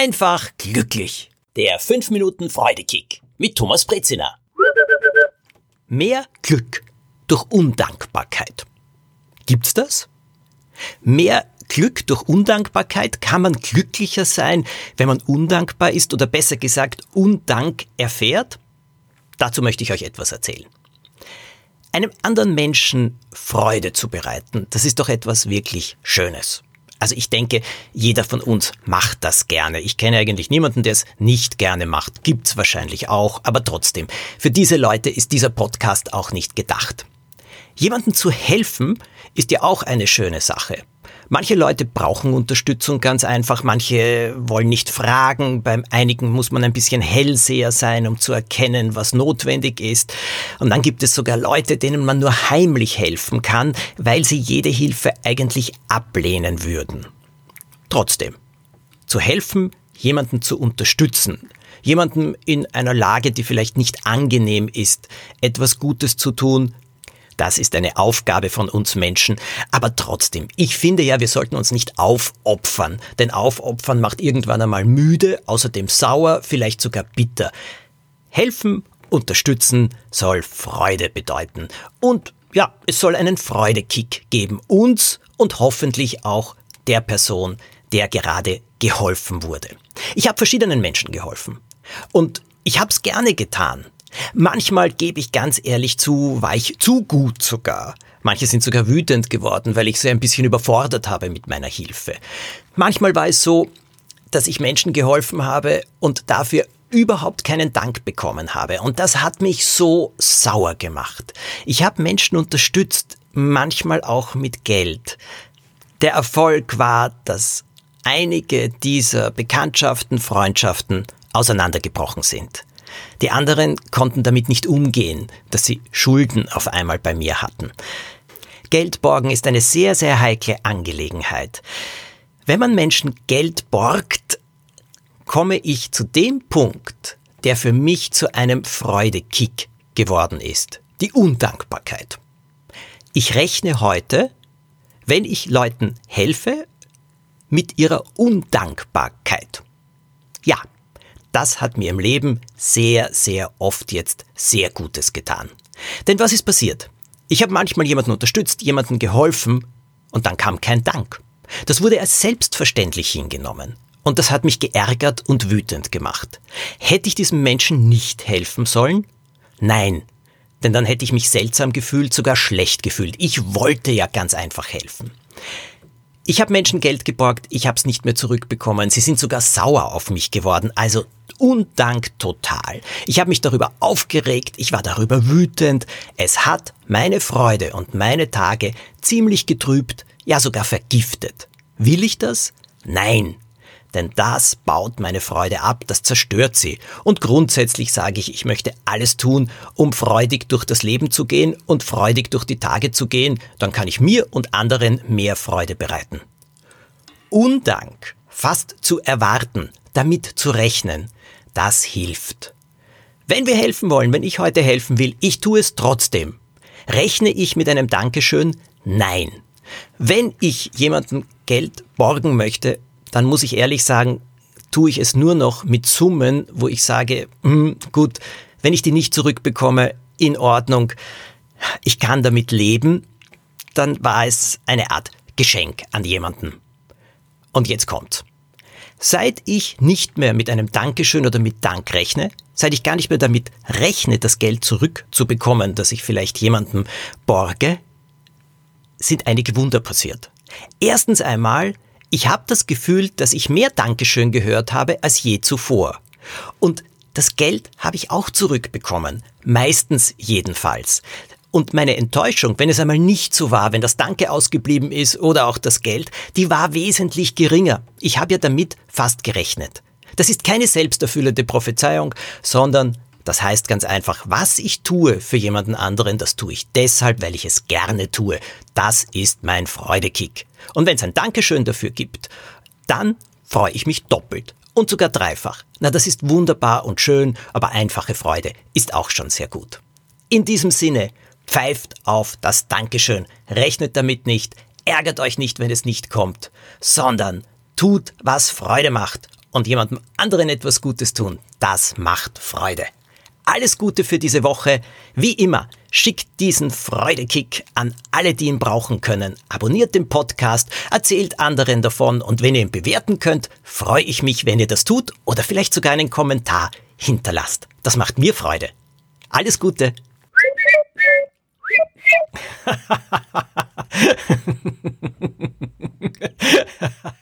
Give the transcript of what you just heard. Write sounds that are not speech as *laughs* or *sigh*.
einfach glücklich. Der 5 Minuten Freudekick mit Thomas Brezina. Mehr Glück durch Undankbarkeit. Gibt's das? Mehr Glück durch Undankbarkeit? Kann man glücklicher sein, wenn man undankbar ist oder besser gesagt Undank erfährt? Dazu möchte ich euch etwas erzählen. Einem anderen Menschen Freude zu bereiten, das ist doch etwas wirklich Schönes. Also ich denke, jeder von uns macht das gerne. Ich kenne eigentlich niemanden, der es nicht gerne macht. Gibt's wahrscheinlich auch, aber trotzdem, für diese Leute ist dieser Podcast auch nicht gedacht. Jemandem zu helfen ist ja auch eine schöne Sache. Manche Leute brauchen Unterstützung ganz einfach, manche wollen nicht fragen, beim einigen muss man ein bisschen Hellseher sein, um zu erkennen, was notwendig ist. Und dann gibt es sogar Leute, denen man nur heimlich helfen kann, weil sie jede Hilfe eigentlich ablehnen würden. Trotzdem, zu helfen, jemanden zu unterstützen, jemanden in einer Lage, die vielleicht nicht angenehm ist, etwas Gutes zu tun, das ist eine Aufgabe von uns Menschen. Aber trotzdem, ich finde ja, wir sollten uns nicht aufopfern. Denn aufopfern macht irgendwann einmal müde, außerdem sauer, vielleicht sogar bitter. Helfen, unterstützen soll Freude bedeuten. Und ja, es soll einen Freudekick geben. Uns und hoffentlich auch der Person, der gerade geholfen wurde. Ich habe verschiedenen Menschen geholfen. Und ich habe es gerne getan. Manchmal gebe ich ganz ehrlich zu, war ich zu gut sogar. Manche sind sogar wütend geworden, weil ich sie ein bisschen überfordert habe mit meiner Hilfe. Manchmal war es so, dass ich Menschen geholfen habe und dafür überhaupt keinen Dank bekommen habe. Und das hat mich so sauer gemacht. Ich habe Menschen unterstützt, manchmal auch mit Geld. Der Erfolg war, dass einige dieser Bekanntschaften, Freundschaften auseinandergebrochen sind. Die anderen konnten damit nicht umgehen, dass sie Schulden auf einmal bei mir hatten. Geldborgen ist eine sehr, sehr heikle Angelegenheit. Wenn man Menschen Geld borgt, komme ich zu dem Punkt, der für mich zu einem Freudekick geworden ist. Die Undankbarkeit. Ich rechne heute, wenn ich Leuten helfe, mit ihrer Undankbarkeit. Ja, das hat mir im Leben sehr, sehr oft jetzt sehr Gutes getan. Denn was ist passiert? Ich habe manchmal jemanden unterstützt, jemanden geholfen und dann kam kein Dank. Das wurde als selbstverständlich hingenommen. Und das hat mich geärgert und wütend gemacht. Hätte ich diesem Menschen nicht helfen sollen? Nein, denn dann hätte ich mich seltsam gefühlt, sogar schlecht gefühlt. Ich wollte ja ganz einfach helfen. Ich habe Menschen Geld geborgt, ich habe es nicht mehr zurückbekommen. Sie sind sogar sauer auf mich geworden. Also Undank total. Ich habe mich darüber aufgeregt, ich war darüber wütend. Es hat meine Freude und meine Tage ziemlich getrübt, ja sogar vergiftet. Will ich das? Nein. Denn das baut meine Freude ab, das zerstört sie. Und grundsätzlich sage ich, ich möchte alles tun, um freudig durch das Leben zu gehen und freudig durch die Tage zu gehen, dann kann ich mir und anderen mehr Freude bereiten. Undank, fast zu erwarten, damit zu rechnen, das hilft. Wenn wir helfen wollen, wenn ich heute helfen will, ich tue es trotzdem. Rechne ich mit einem Dankeschön? Nein. Wenn ich jemandem Geld borgen möchte, dann muss ich ehrlich sagen, tue ich es nur noch mit Summen, wo ich sage, hm, gut, wenn ich die nicht zurückbekomme, in Ordnung, ich kann damit leben, dann war es eine Art Geschenk an jemanden. Und jetzt kommt's. Seit ich nicht mehr mit einem Dankeschön oder mit Dank rechne, seit ich gar nicht mehr damit rechne, das Geld zurückzubekommen, das ich vielleicht jemandem borge, sind einige Wunder passiert. Erstens einmal, ich habe das Gefühl, dass ich mehr Dankeschön gehört habe als je zuvor. Und das Geld habe ich auch zurückbekommen, meistens jedenfalls. Und meine Enttäuschung, wenn es einmal nicht so war, wenn das Danke ausgeblieben ist oder auch das Geld, die war wesentlich geringer. Ich habe ja damit fast gerechnet. Das ist keine selbsterfüllende Prophezeiung, sondern das heißt ganz einfach, was ich tue für jemanden anderen, das tue ich deshalb, weil ich es gerne tue. Das ist mein Freudekick. Und wenn es ein Dankeschön dafür gibt, dann freue ich mich doppelt und sogar dreifach. Na, das ist wunderbar und schön, aber einfache Freude ist auch schon sehr gut. In diesem Sinne, Pfeift auf das Dankeschön, rechnet damit nicht, ärgert euch nicht, wenn es nicht kommt, sondern tut, was Freude macht und jemandem anderen etwas Gutes tun, das macht Freude. Alles Gute für diese Woche. Wie immer, schickt diesen Freudekick an alle, die ihn brauchen können. Abonniert den Podcast, erzählt anderen davon und wenn ihr ihn bewerten könnt, freue ich mich, wenn ihr das tut oder vielleicht sogar einen Kommentar hinterlasst. Das macht mir Freude. Alles Gute. *laughs*